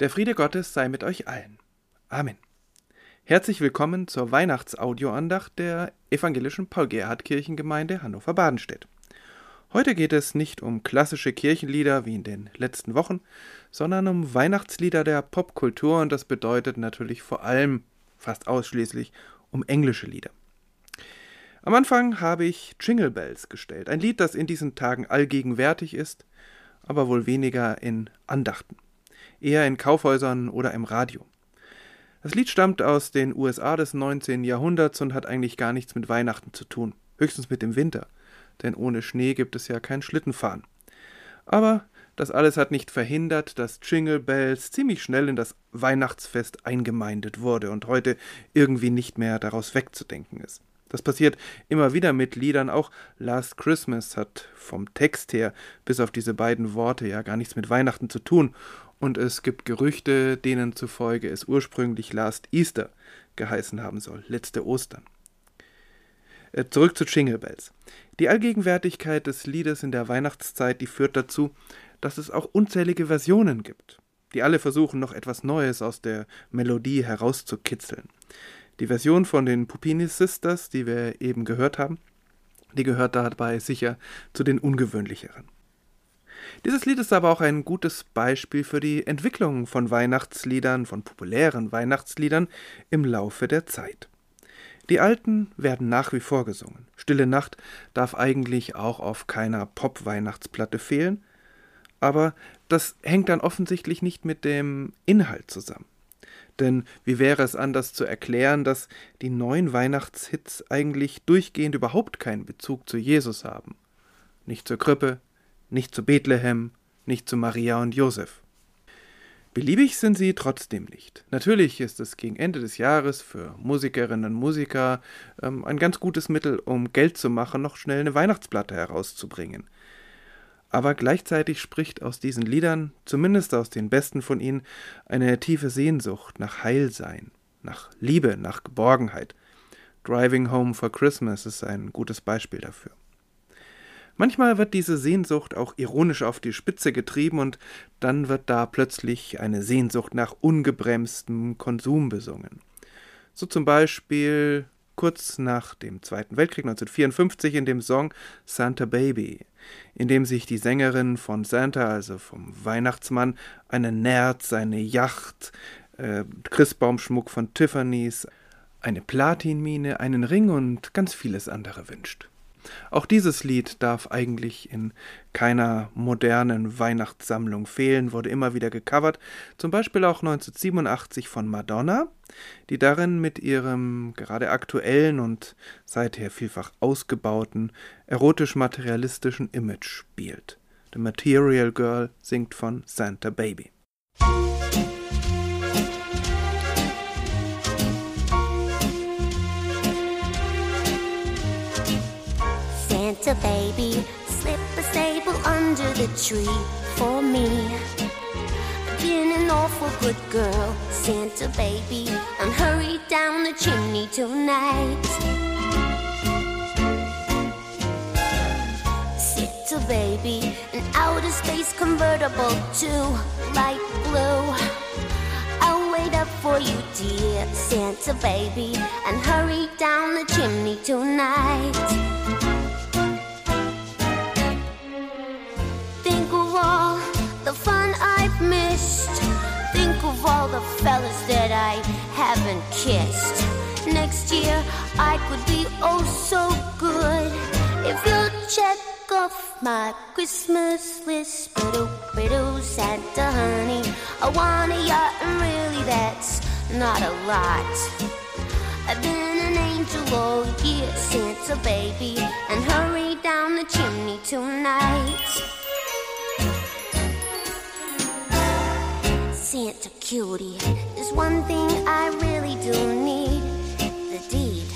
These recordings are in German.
Der Friede Gottes sei mit euch allen. Amen. Herzlich willkommen zur Weihnachtsaudioandacht der evangelischen Paul-Gerhardt-Kirchengemeinde Hannover-Badenstedt. Heute geht es nicht um klassische Kirchenlieder wie in den letzten Wochen, sondern um Weihnachtslieder der Popkultur und das bedeutet natürlich vor allem, fast ausschließlich, um englische Lieder. Am Anfang habe ich Jingle Bells gestellt, ein Lied, das in diesen Tagen allgegenwärtig ist, aber wohl weniger in Andachten, eher in Kaufhäusern oder im Radio. Das Lied stammt aus den USA des 19. Jahrhunderts und hat eigentlich gar nichts mit Weihnachten zu tun, höchstens mit dem Winter, denn ohne Schnee gibt es ja kein Schlittenfahren. Aber das alles hat nicht verhindert, dass Jingle Bells ziemlich schnell in das Weihnachtsfest eingemeindet wurde und heute irgendwie nicht mehr daraus wegzudenken ist. Das passiert immer wieder mit Liedern, auch Last Christmas hat vom Text her bis auf diese beiden Worte ja gar nichts mit Weihnachten zu tun und es gibt Gerüchte, denen zufolge es ursprünglich Last Easter geheißen haben soll, letzte Ostern. Äh, Zurück zu Jingle Bells. Die Allgegenwärtigkeit des Liedes in der Weihnachtszeit, die führt dazu, dass es auch unzählige Versionen gibt, die alle versuchen, noch etwas Neues aus der Melodie herauszukitzeln. Die Version von den Pupini Sisters, die wir eben gehört haben, die gehört dabei sicher zu den ungewöhnlicheren. Dieses Lied ist aber auch ein gutes Beispiel für die Entwicklung von Weihnachtsliedern, von populären Weihnachtsliedern im Laufe der Zeit. Die alten werden nach wie vor gesungen. Stille Nacht darf eigentlich auch auf keiner Pop-Weihnachtsplatte fehlen, aber das hängt dann offensichtlich nicht mit dem Inhalt zusammen. Denn wie wäre es anders zu erklären, dass die neuen Weihnachtshits eigentlich durchgehend überhaupt keinen Bezug zu Jesus haben? Nicht zur Krippe, nicht zu Bethlehem, nicht zu Maria und Josef. Beliebig sind sie trotzdem nicht. Natürlich ist es gegen Ende des Jahres für Musikerinnen und Musiker ähm, ein ganz gutes Mittel, um Geld zu machen, noch schnell eine Weihnachtsplatte herauszubringen. Aber gleichzeitig spricht aus diesen Liedern, zumindest aus den besten von ihnen, eine tiefe Sehnsucht nach Heilsein, nach Liebe, nach Geborgenheit. Driving Home for Christmas ist ein gutes Beispiel dafür. Manchmal wird diese Sehnsucht auch ironisch auf die Spitze getrieben und dann wird da plötzlich eine Sehnsucht nach ungebremstem Konsum besungen. So zum Beispiel kurz nach dem Zweiten Weltkrieg 1954 in dem Song Santa Baby, in dem sich die Sängerin von Santa, also vom Weihnachtsmann, eine Nerz, eine Yacht, äh, Christbaumschmuck von Tiffany's, eine Platinmine, einen Ring und ganz vieles andere wünscht. Auch dieses Lied darf eigentlich in keiner modernen Weihnachtssammlung fehlen, wurde immer wieder gecovert, zum Beispiel auch 1987 von Madonna, die darin mit ihrem gerade aktuellen und seither vielfach ausgebauten erotisch-materialistischen Image spielt. The Material Girl singt von Santa Baby. Santa baby, slip a sable under the tree for me. Been an awful good girl, Santa baby, and hurry down the chimney tonight. Santa baby, an outer space convertible to light blue. I'll wait up for you, dear Santa baby, and hurry down the chimney tonight. Of all the fellas that I haven't kissed. Next year I could be oh so good if you'll check off my Christmas list. But oh, Santa honey, I want a yacht, and really that's not a lot. I've been an angel all year, Santa baby, and hurry down the chimney tonight. Santa cutie, there's one thing I really do need the deed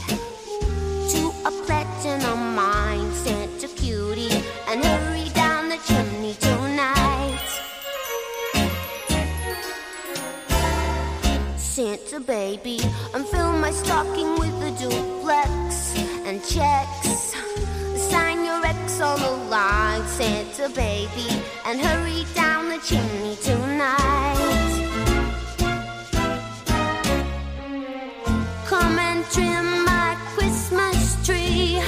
to a platinum mine. Santa cutie, and hurry down the chimney tonight. Santa baby, and fill my stocking with a duplex and checks. Sign your on the line, Santa baby, and hurry down the chimney tonight. Come and trim my Christmas tree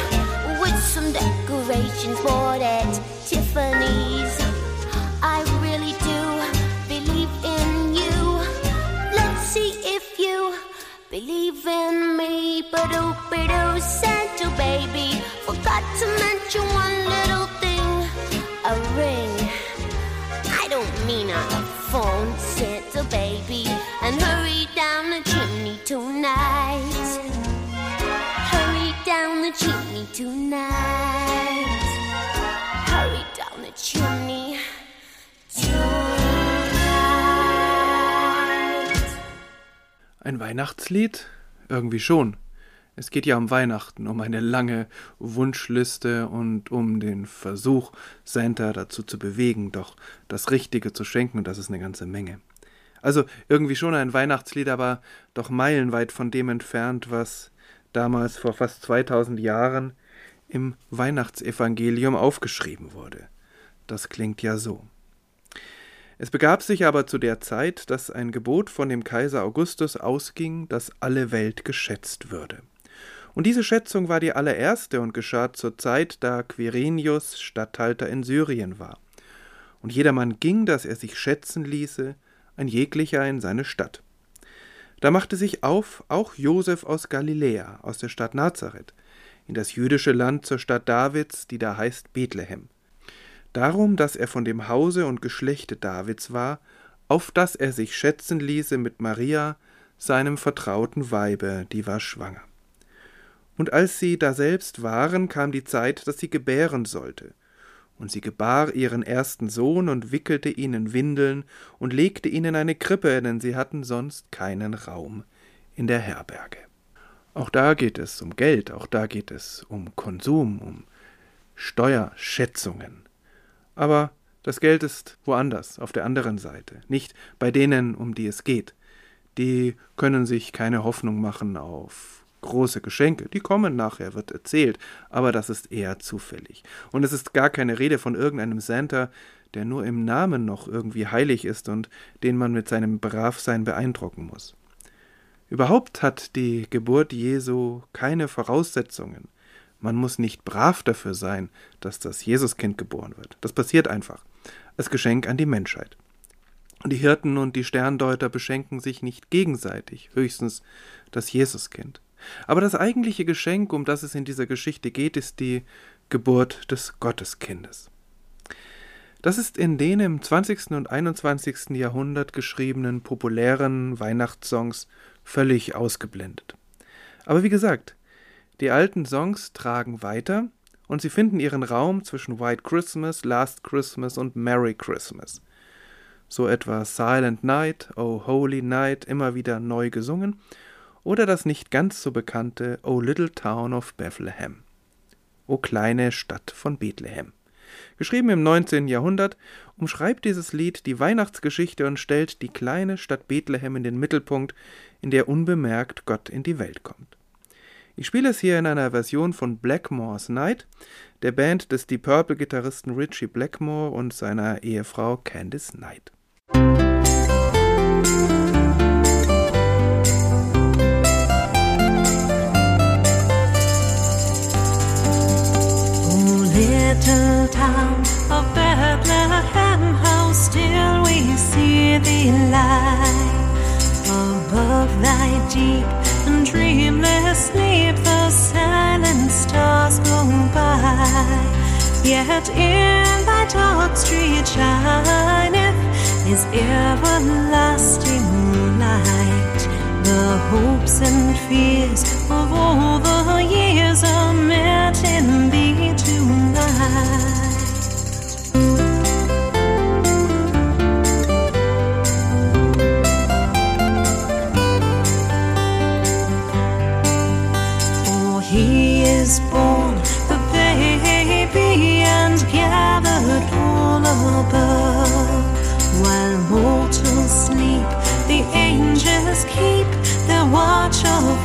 with some decorations bought at Tiffany's. Believe in me. But oh, but oh, Santa baby, forgot to mention one little thing a ring. I don't mean on the phone, Santa baby, and hurry down the chimney tonight. Hurry down the chimney tonight. Ein Weihnachtslied? Irgendwie schon. Es geht ja um Weihnachten, um eine lange Wunschliste und um den Versuch, Santa dazu zu bewegen, doch das Richtige zu schenken, und das ist eine ganze Menge. Also irgendwie schon ein Weihnachtslied, aber doch meilenweit von dem entfernt, was damals vor fast 2000 Jahren im Weihnachtsevangelium aufgeschrieben wurde. Das klingt ja so. Es begab sich aber zu der Zeit, dass ein Gebot von dem Kaiser Augustus ausging, dass alle Welt geschätzt würde. Und diese Schätzung war die allererste und geschah zur Zeit, da Quirinius Statthalter in Syrien war. Und jedermann ging, dass er sich schätzen ließe, ein jeglicher in seine Stadt. Da machte sich auf auch Josef aus Galiläa, aus der Stadt Nazareth, in das jüdische Land zur Stadt Davids, die da heißt Bethlehem. Darum, dass er von dem Hause und Geschlechte Davids war, auf dass er sich schätzen ließe mit Maria, seinem vertrauten Weibe, die war schwanger. Und als sie daselbst waren, kam die Zeit, dass sie gebären sollte. Und sie gebar ihren ersten Sohn und wickelte ihn in Windeln und legte ihn in eine Krippe, denn sie hatten sonst keinen Raum in der Herberge. Auch da geht es um Geld, auch da geht es um Konsum, um Steuerschätzungen. Aber das Geld ist woanders, auf der anderen Seite, nicht bei denen, um die es geht. Die können sich keine Hoffnung machen auf große Geschenke. Die kommen nachher, wird erzählt, aber das ist eher zufällig. Und es ist gar keine Rede von irgendeinem Santa, der nur im Namen noch irgendwie heilig ist und den man mit seinem Bravsein beeindrucken muss. Überhaupt hat die Geburt Jesu keine Voraussetzungen. Man muss nicht brav dafür sein, dass das Jesuskind geboren wird. Das passiert einfach. Als Geschenk an die Menschheit. Die Hirten und die Sterndeuter beschenken sich nicht gegenseitig, höchstens das Jesuskind. Aber das eigentliche Geschenk, um das es in dieser Geschichte geht, ist die Geburt des Gotteskindes. Das ist in den im 20. und 21. Jahrhundert geschriebenen populären Weihnachtssongs völlig ausgeblendet. Aber wie gesagt, die alten Songs tragen weiter und sie finden ihren Raum zwischen White Christmas, Last Christmas und Merry Christmas. So etwa Silent Night, Oh Holy Night immer wieder neu gesungen oder das nicht ganz so bekannte O Little Town of Bethlehem. O kleine Stadt von Bethlehem. Geschrieben im 19. Jahrhundert, umschreibt dieses Lied die Weihnachtsgeschichte und stellt die kleine Stadt Bethlehem in den Mittelpunkt, in der unbemerkt Gott in die Welt kommt. Ich spiele es hier in einer Version von Blackmore's Night, der Band des Deep Purple Gitarristen Richie Blackmore und seiner Ehefrau Candice Knight. little town of Bethlehem, how still we see thee lie. Above thy deep and dreamless sleep, the silent stars go by. Yet in thy dark street shineth his everlasting light. The hopes and fears of all the years are met in thee tonight.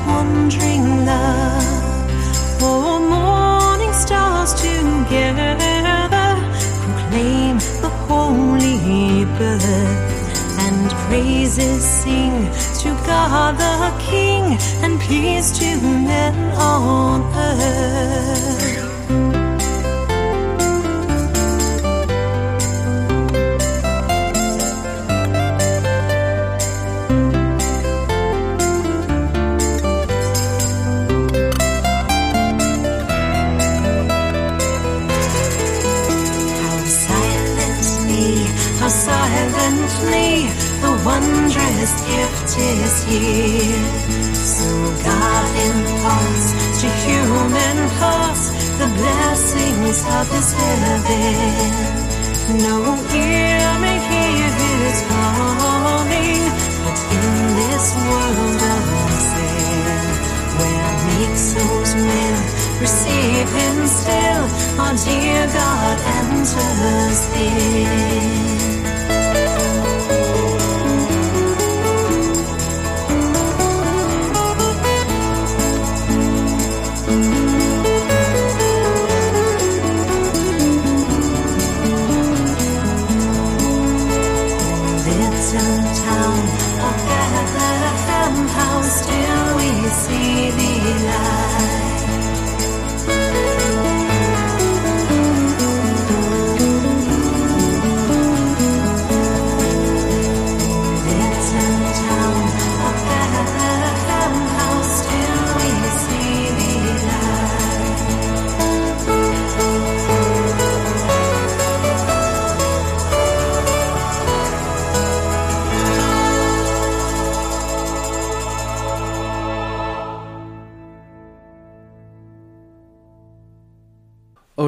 Wondering love. For morning stars together proclaim the holy birth. And praises sing to God the King, and peace to men on earth. Silently the wondrous gift is here. So God imparts to human hearts the blessings of His heaven. No ear may hear His calling, but in this world of sin, where meek souls will receive Him still, our dear God enters in.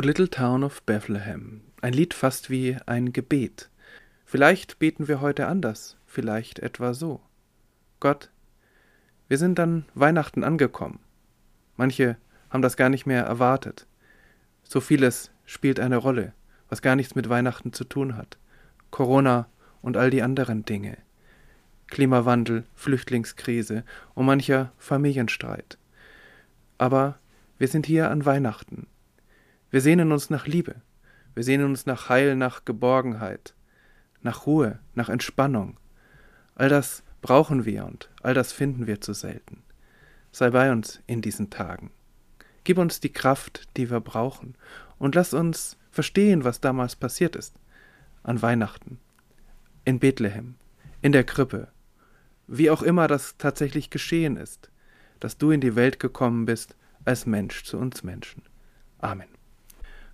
Little Town of Bethlehem. Ein Lied fast wie ein Gebet. Vielleicht beten wir heute anders, vielleicht etwa so. Gott, wir sind an Weihnachten angekommen. Manche haben das gar nicht mehr erwartet. So vieles spielt eine Rolle, was gar nichts mit Weihnachten zu tun hat. Corona und all die anderen Dinge. Klimawandel, Flüchtlingskrise und mancher Familienstreit. Aber wir sind hier an Weihnachten. Wir sehnen uns nach Liebe. Wir sehnen uns nach Heil, nach Geborgenheit, nach Ruhe, nach Entspannung. All das brauchen wir und all das finden wir zu selten. Sei bei uns in diesen Tagen. Gib uns die Kraft, die wir brauchen, und lass uns verstehen, was damals passiert ist. An Weihnachten, in Bethlehem, in der Krippe, wie auch immer das tatsächlich geschehen ist, dass du in die Welt gekommen bist als Mensch zu uns Menschen. Amen.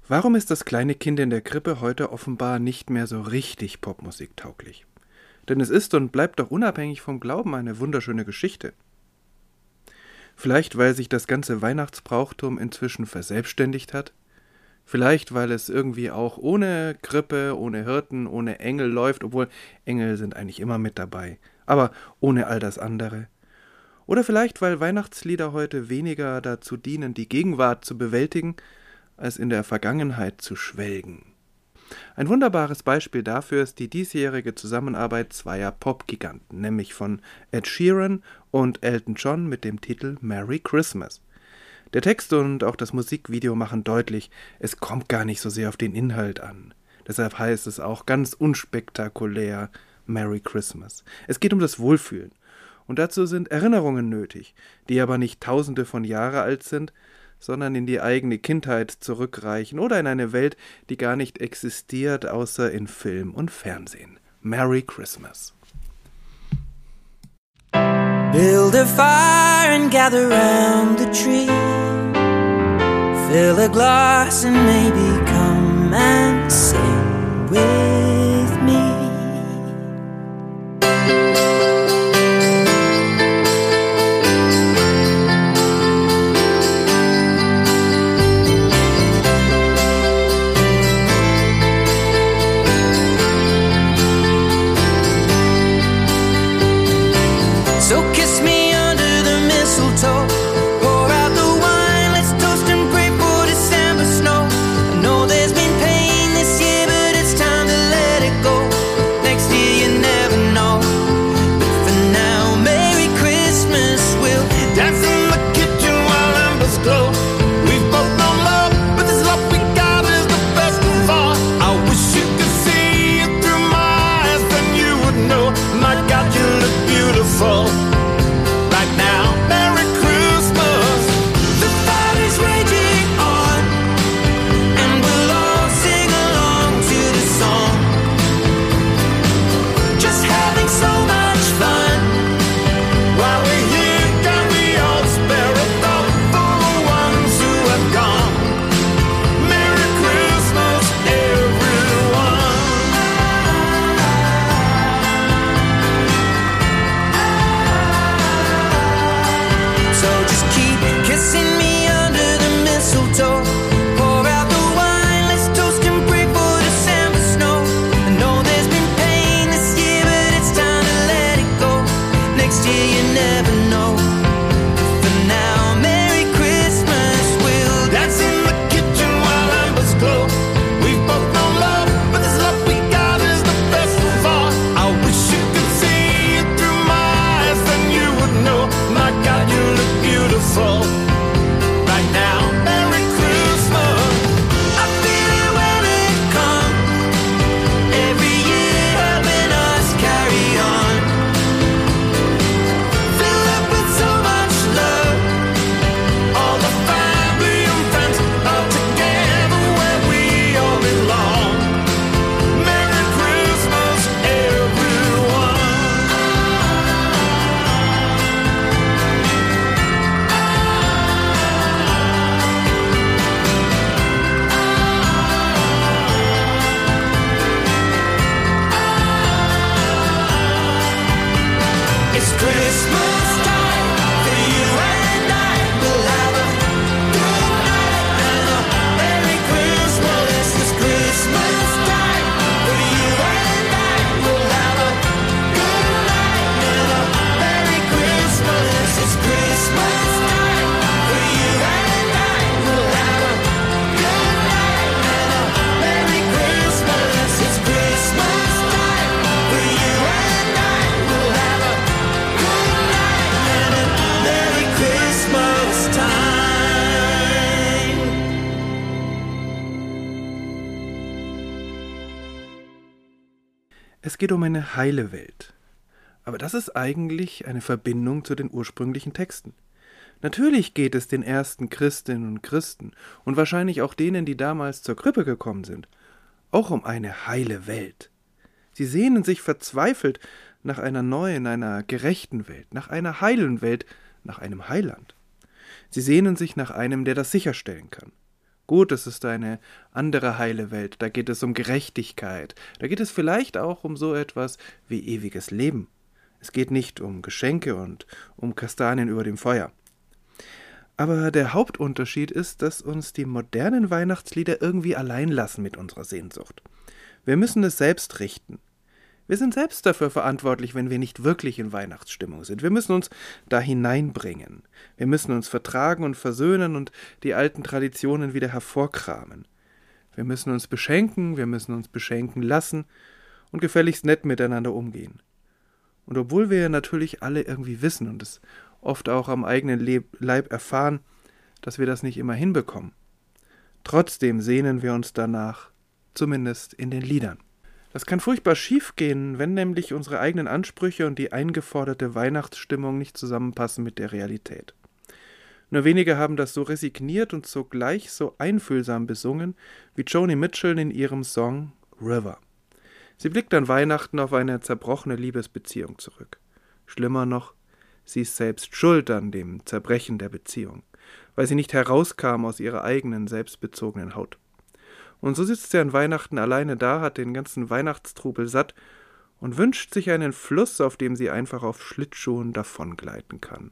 Warum ist das kleine Kind in der Krippe heute offenbar nicht mehr so richtig popmusiktauglich? Denn es ist und bleibt doch unabhängig vom Glauben eine wunderschöne Geschichte. Vielleicht weil sich das ganze Weihnachtsbrauchtum inzwischen verselbstständigt hat? Vielleicht weil es irgendwie auch ohne Krippe, ohne Hirten, ohne Engel läuft, obwohl Engel sind eigentlich immer mit dabei, aber ohne all das andere. Oder vielleicht weil Weihnachtslieder heute weniger dazu dienen, die Gegenwart zu bewältigen, als in der Vergangenheit zu schwelgen. Ein wunderbares Beispiel dafür ist die diesjährige Zusammenarbeit zweier Popgiganten, nämlich von Ed Sheeran und Elton John mit dem Titel Merry Christmas. Der Text und auch das Musikvideo machen deutlich, es kommt gar nicht so sehr auf den Inhalt an. Deshalb heißt es auch ganz unspektakulär Merry Christmas. Es geht um das Wohlfühlen. Und dazu sind Erinnerungen nötig, die aber nicht tausende von Jahre alt sind, sondern in die eigene Kindheit zurückreichen oder in eine Welt, die gar nicht existiert, außer in Film und Fernsehen. Merry Christmas. Build a fire and gather round the tree. Fill a glass and maybe come and sing with never know. Es geht um eine heile Welt. Aber das ist eigentlich eine Verbindung zu den ursprünglichen Texten. Natürlich geht es den ersten Christinnen und Christen und wahrscheinlich auch denen, die damals zur Krippe gekommen sind, auch um eine heile Welt. Sie sehnen sich verzweifelt nach einer neuen, einer gerechten Welt, nach einer heilen Welt, nach einem Heiland. Sie sehnen sich nach einem, der das sicherstellen kann. Gut, es ist eine andere heile Welt, da geht es um Gerechtigkeit, da geht es vielleicht auch um so etwas wie ewiges Leben. Es geht nicht um Geschenke und um Kastanien über dem Feuer. Aber der Hauptunterschied ist, dass uns die modernen Weihnachtslieder irgendwie allein lassen mit unserer Sehnsucht. Wir müssen es selbst richten. Wir sind selbst dafür verantwortlich, wenn wir nicht wirklich in Weihnachtsstimmung sind. Wir müssen uns da hineinbringen. Wir müssen uns vertragen und versöhnen und die alten Traditionen wieder hervorkramen. Wir müssen uns beschenken, wir müssen uns beschenken lassen und gefälligst nett miteinander umgehen. Und obwohl wir natürlich alle irgendwie wissen und es oft auch am eigenen Leib erfahren, dass wir das nicht immer hinbekommen. Trotzdem sehnen wir uns danach, zumindest in den Liedern. Das kann furchtbar schief gehen, wenn nämlich unsere eigenen Ansprüche und die eingeforderte Weihnachtsstimmung nicht zusammenpassen mit der Realität. Nur wenige haben das so resigniert und zugleich so einfühlsam besungen wie Joni Mitchell in ihrem Song River. Sie blickt an Weihnachten auf eine zerbrochene Liebesbeziehung zurück. Schlimmer noch, Sie ist selbst schuld an dem Zerbrechen der Beziehung, weil sie nicht herauskam aus ihrer eigenen selbstbezogenen Haut. Und so sitzt sie an Weihnachten alleine da, hat den ganzen Weihnachtstrubel satt und wünscht sich einen Fluss, auf dem sie einfach auf Schlittschuhen davongleiten kann.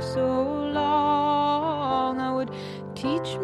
so long. I would teach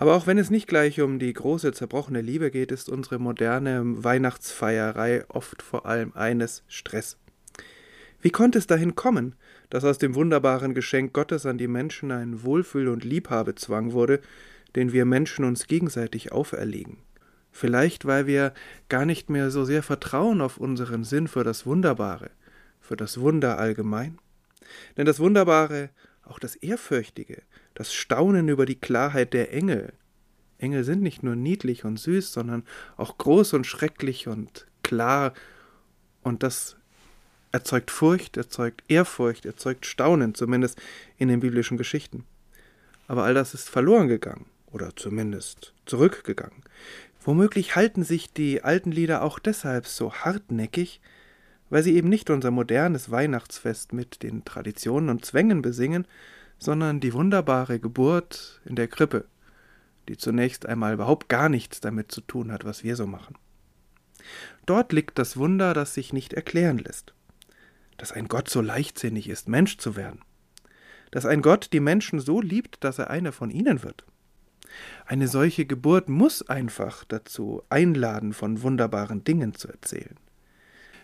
Aber auch wenn es nicht gleich um die große zerbrochene Liebe geht, ist unsere moderne Weihnachtsfeierei oft vor allem eines Stress. Wie konnte es dahin kommen, dass aus dem wunderbaren Geschenk Gottes an die Menschen ein Wohlfühl- und Liebhabezwang wurde, den wir Menschen uns gegenseitig auferlegen? Vielleicht, weil wir gar nicht mehr so sehr vertrauen auf unseren Sinn für das Wunderbare, für das Wunder allgemein? Denn das Wunderbare, auch das Ehrfürchtige, das Staunen über die Klarheit der Engel. Engel sind nicht nur niedlich und süß, sondern auch groß und schrecklich und klar. Und das erzeugt Furcht, erzeugt Ehrfurcht, erzeugt Staunen, zumindest in den biblischen Geschichten. Aber all das ist verloren gegangen oder zumindest zurückgegangen. Womöglich halten sich die alten Lieder auch deshalb so hartnäckig, weil sie eben nicht unser modernes Weihnachtsfest mit den Traditionen und Zwängen besingen, sondern die wunderbare Geburt in der Krippe, die zunächst einmal überhaupt gar nichts damit zu tun hat, was wir so machen. Dort liegt das Wunder, das sich nicht erklären lässt. Dass ein Gott so leichtsinnig ist, Mensch zu werden. Dass ein Gott die Menschen so liebt, dass er einer von ihnen wird. Eine solche Geburt muss einfach dazu einladen, von wunderbaren Dingen zu erzählen.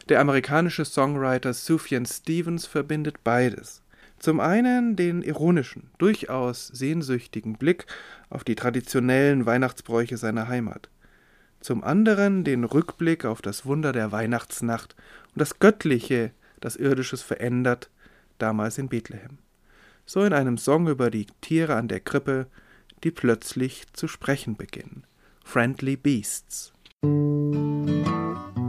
Der amerikanische Songwriter Sufjan Stevens verbindet beides. Zum einen den ironischen, durchaus sehnsüchtigen Blick auf die traditionellen Weihnachtsbräuche seiner Heimat. Zum anderen den Rückblick auf das Wunder der Weihnachtsnacht und das Göttliche, das Irdisches verändert, damals in Bethlehem. So in einem Song über die Tiere an der Krippe, die plötzlich zu sprechen beginnen. Friendly Beasts. Jesus,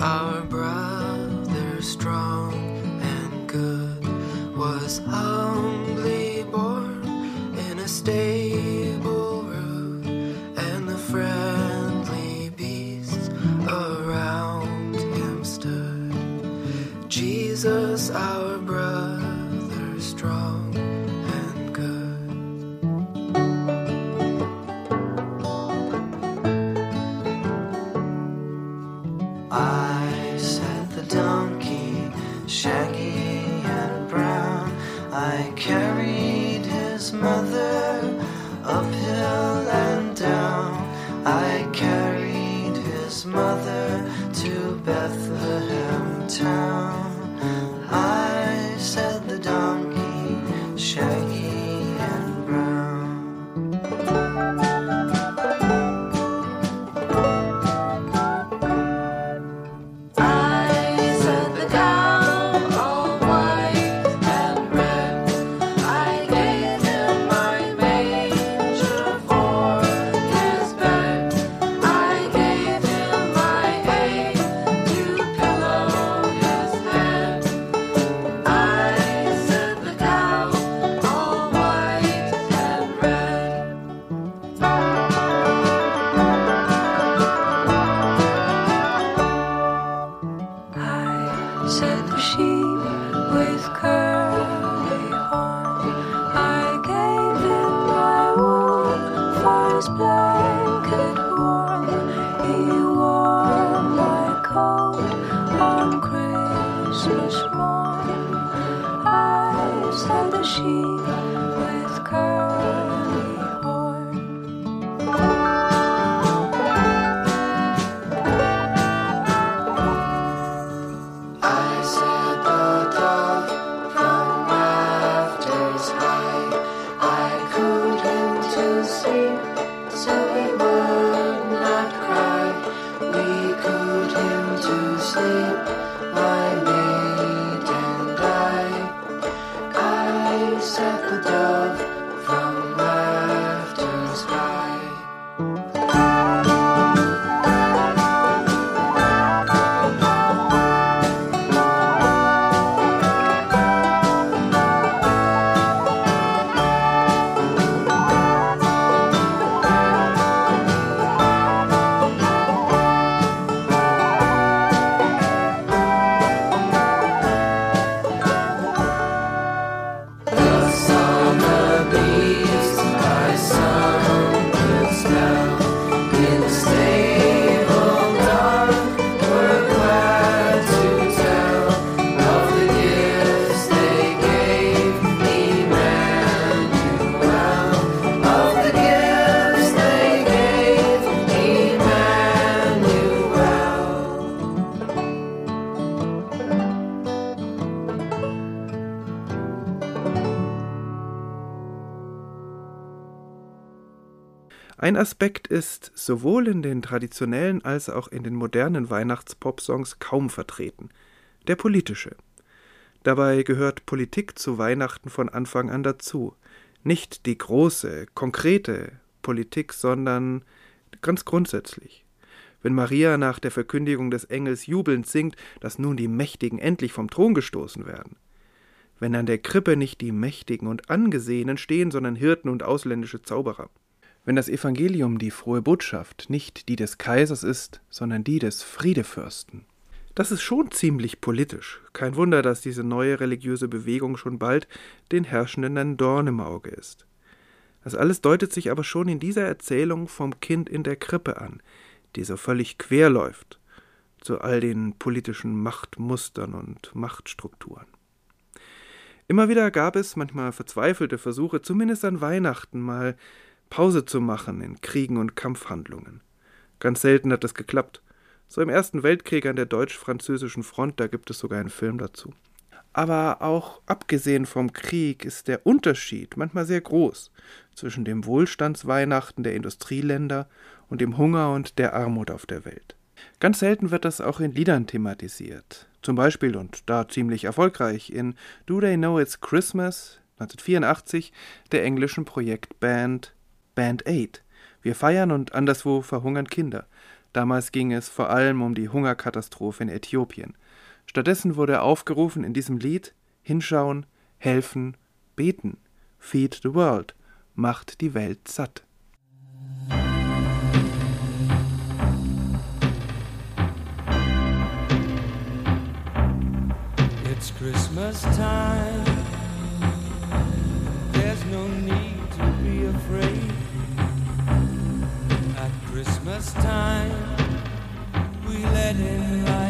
our brother, strong and good, was humbly I carried his mother uphill and down. I carried his mother to Bethlehem town. Aspekt ist sowohl in den traditionellen als auch in den modernen Weihnachtspop-Songs kaum vertreten, der politische. Dabei gehört Politik zu Weihnachten von Anfang an dazu. Nicht die große, konkrete Politik, sondern ganz grundsätzlich. Wenn Maria nach der Verkündigung des Engels jubelnd singt, dass nun die Mächtigen endlich vom Thron gestoßen werden. Wenn an der Krippe nicht die Mächtigen und Angesehenen stehen, sondern Hirten und ausländische Zauberer. Wenn das Evangelium die frohe Botschaft nicht die des Kaisers ist, sondern die des Friedefürsten. Das ist schon ziemlich politisch. Kein Wunder, dass diese neue religiöse Bewegung schon bald den Herrschenden ein Dorn im Auge ist. Das alles deutet sich aber schon in dieser Erzählung vom Kind in der Krippe an, die so völlig quer läuft zu all den politischen Machtmustern und Machtstrukturen. Immer wieder gab es manchmal verzweifelte Versuche, zumindest an Weihnachten mal Pause zu machen in Kriegen und Kampfhandlungen. Ganz selten hat das geklappt. So im Ersten Weltkrieg an der deutsch-französischen Front, da gibt es sogar einen Film dazu. Aber auch abgesehen vom Krieg ist der Unterschied manchmal sehr groß zwischen dem Wohlstandsweihnachten der Industrieländer und dem Hunger und der Armut auf der Welt. Ganz selten wird das auch in Liedern thematisiert. Zum Beispiel, und da ziemlich erfolgreich, in Do They Know It's Christmas 1984 der englischen Projektband Band Aid. Wir feiern und anderswo verhungern Kinder. Damals ging es vor allem um die Hungerkatastrophe in Äthiopien. Stattdessen wurde aufgerufen in diesem Lied hinschauen, helfen, beten. Feed the world. Macht die Welt satt. It's Christmas time. There's no need Christmas time, we let in light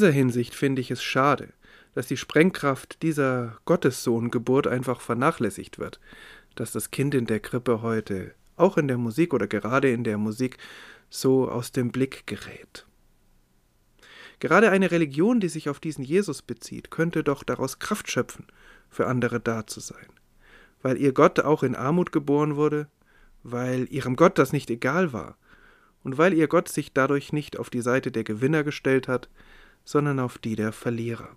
dieser Hinsicht finde ich es schade, dass die Sprengkraft dieser Gottessohngeburt einfach vernachlässigt wird, dass das Kind in der Krippe heute, auch in der Musik oder gerade in der Musik, so aus dem Blick gerät. Gerade eine Religion, die sich auf diesen Jesus bezieht, könnte doch daraus Kraft schöpfen, für andere da zu sein. Weil ihr Gott auch in Armut geboren wurde, weil ihrem Gott das nicht egal war und weil ihr Gott sich dadurch nicht auf die Seite der Gewinner gestellt hat, sondern auf die der Verlierer.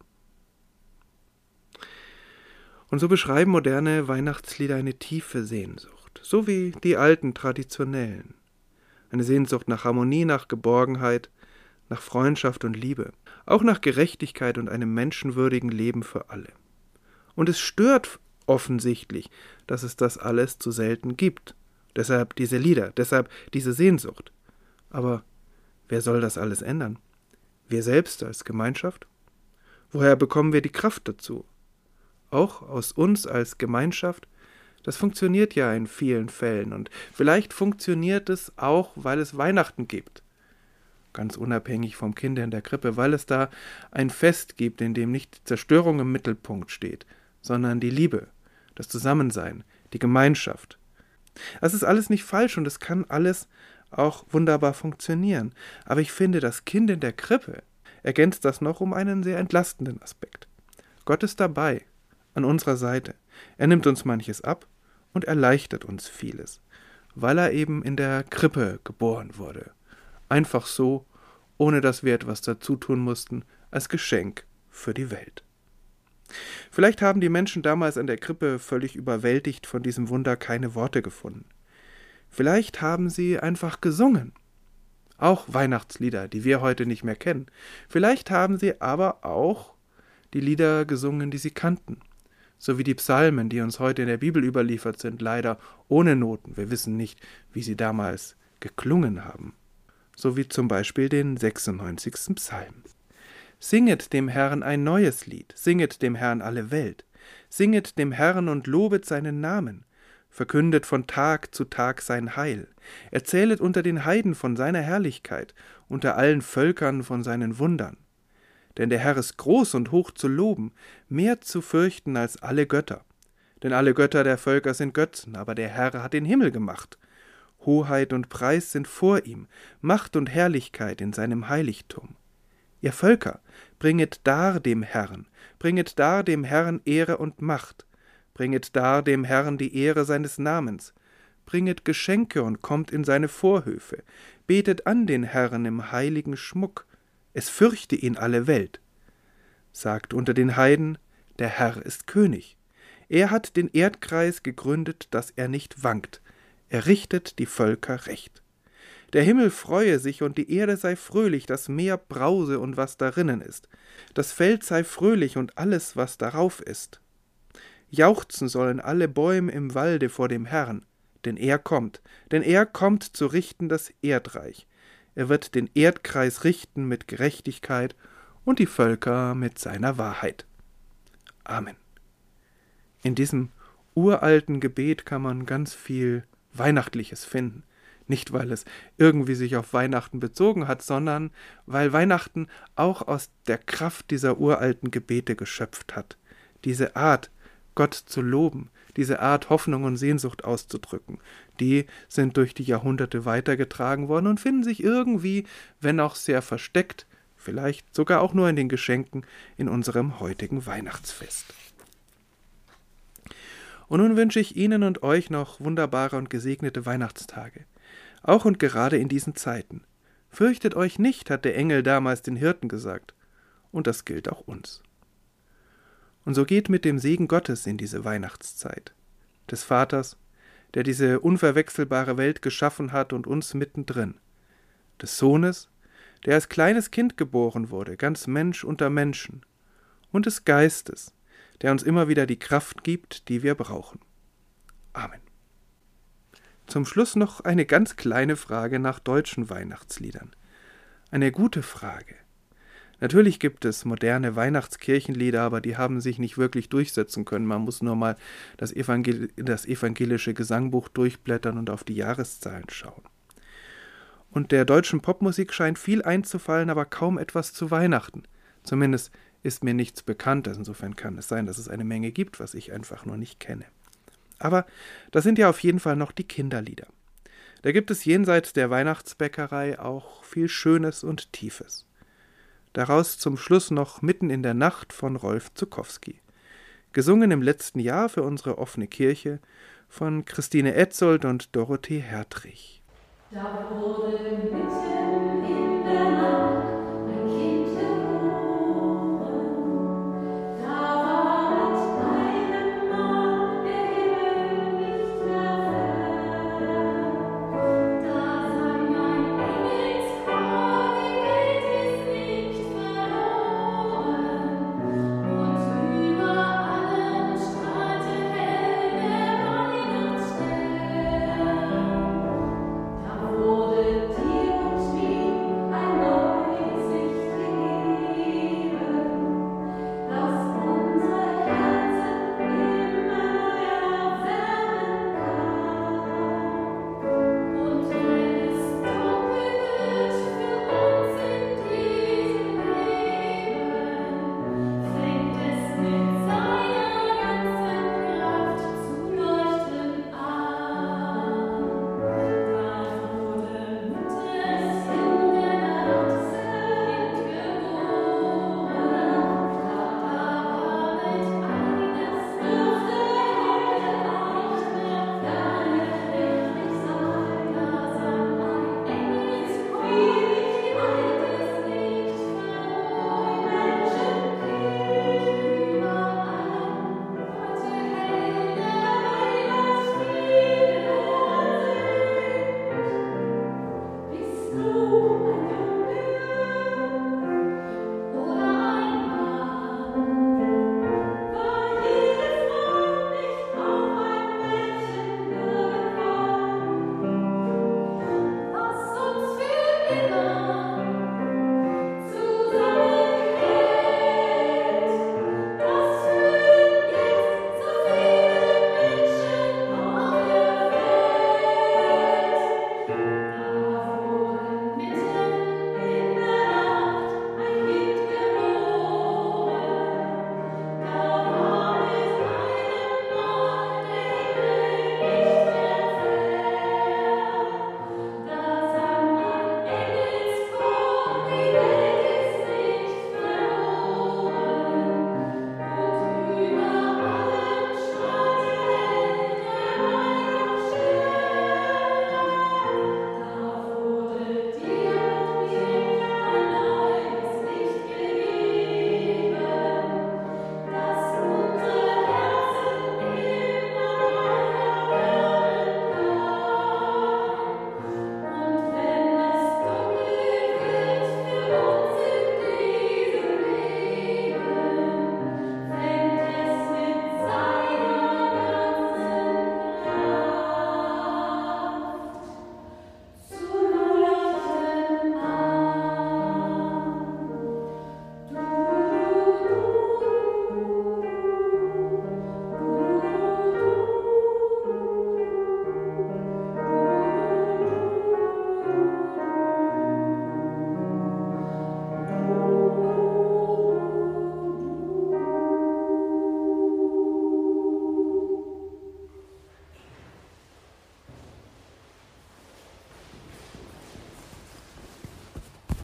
Und so beschreiben moderne Weihnachtslieder eine tiefe Sehnsucht, so wie die alten traditionellen. Eine Sehnsucht nach Harmonie, nach Geborgenheit, nach Freundschaft und Liebe, auch nach Gerechtigkeit und einem menschenwürdigen Leben für alle. Und es stört offensichtlich, dass es das alles zu selten gibt. Deshalb diese Lieder, deshalb diese Sehnsucht. Aber wer soll das alles ändern? Wir selbst als Gemeinschaft? Woher bekommen wir die Kraft dazu? Auch aus uns als Gemeinschaft? Das funktioniert ja in vielen Fällen und vielleicht funktioniert es auch, weil es Weihnachten gibt. Ganz unabhängig vom Kind in der Krippe, weil es da ein Fest gibt, in dem nicht die Zerstörung im Mittelpunkt steht, sondern die Liebe, das Zusammensein, die Gemeinschaft. Das ist alles nicht falsch und es kann alles auch wunderbar funktionieren. Aber ich finde, das Kind in der Krippe ergänzt das noch um einen sehr entlastenden Aspekt. Gott ist dabei, an unserer Seite. Er nimmt uns manches ab und erleichtert uns vieles, weil er eben in der Krippe geboren wurde. Einfach so, ohne dass wir etwas dazu tun mussten, als Geschenk für die Welt. Vielleicht haben die Menschen damals an der Krippe völlig überwältigt von diesem Wunder keine Worte gefunden. Vielleicht haben sie einfach gesungen. Auch Weihnachtslieder, die wir heute nicht mehr kennen. Vielleicht haben sie aber auch die Lieder gesungen, die sie kannten. So wie die Psalmen, die uns heute in der Bibel überliefert sind, leider ohne Noten. Wir wissen nicht, wie sie damals geklungen haben. So wie zum Beispiel den 96. Psalm. Singet dem Herrn ein neues Lied, singet dem Herrn alle Welt, singet dem Herrn und lobet seinen Namen, verkündet von Tag zu Tag sein Heil, erzählet unter den Heiden von seiner Herrlichkeit, unter allen Völkern von seinen Wundern. Denn der Herr ist groß und hoch zu loben, mehr zu fürchten als alle Götter. Denn alle Götter der Völker sind Götzen, aber der Herr hat den Himmel gemacht. Hoheit und Preis sind vor ihm, Macht und Herrlichkeit in seinem Heiligtum. Ihr Völker, bringet dar dem Herrn, bringet dar dem Herrn Ehre und Macht, bringet dar dem Herrn die Ehre seines Namens, bringet Geschenke und kommt in seine Vorhöfe, betet an den Herrn im heiligen Schmuck, es fürchte ihn alle Welt. Sagt unter den Heiden, der Herr ist König. Er hat den Erdkreis gegründet, dass er nicht wankt. Er richtet die Völker recht. Der Himmel freue sich und die Erde sei fröhlich, das Meer brause und was darinnen ist. Das Feld sei fröhlich und alles, was darauf ist. Jauchzen sollen alle Bäume im Walde vor dem Herrn, denn er kommt, denn er kommt zu richten das Erdreich. Er wird den Erdkreis richten mit Gerechtigkeit und die Völker mit seiner Wahrheit. Amen. In diesem uralten Gebet kann man ganz viel Weihnachtliches finden. Nicht, weil es irgendwie sich auf Weihnachten bezogen hat, sondern weil Weihnachten auch aus der Kraft dieser uralten Gebete geschöpft hat. Diese Art, Gott zu loben, diese Art Hoffnung und Sehnsucht auszudrücken, die sind durch die Jahrhunderte weitergetragen worden und finden sich irgendwie, wenn auch sehr versteckt, vielleicht sogar auch nur in den Geschenken in unserem heutigen Weihnachtsfest. Und nun wünsche ich Ihnen und euch noch wunderbare und gesegnete Weihnachtstage, auch und gerade in diesen Zeiten. Fürchtet euch nicht, hat der Engel damals den Hirten gesagt, und das gilt auch uns. Und so geht mit dem Segen Gottes in diese Weihnachtszeit, des Vaters, der diese unverwechselbare Welt geschaffen hat und uns mittendrin, des Sohnes, der als kleines Kind geboren wurde, ganz Mensch unter Menschen, und des Geistes, der uns immer wieder die Kraft gibt, die wir brauchen. Amen. Zum Schluss noch eine ganz kleine Frage nach deutschen Weihnachtsliedern. Eine gute Frage. Natürlich gibt es moderne Weihnachtskirchenlieder, aber die haben sich nicht wirklich durchsetzen können. Man muss nur mal das, Evangel das evangelische Gesangbuch durchblättern und auf die Jahreszahlen schauen. Und der deutschen Popmusik scheint viel einzufallen, aber kaum etwas zu Weihnachten. Zumindest ist mir nichts bekannt, insofern kann es sein, dass es eine Menge gibt, was ich einfach nur nicht kenne. Aber das sind ja auf jeden Fall noch die Kinderlieder. Da gibt es jenseits der Weihnachtsbäckerei auch viel Schönes und Tiefes. Daraus zum Schluss noch Mitten in der Nacht von Rolf Zukowski. Gesungen im letzten Jahr für unsere offene Kirche von Christine Etzold und Dorothee Hertrich. Da wurde Mitte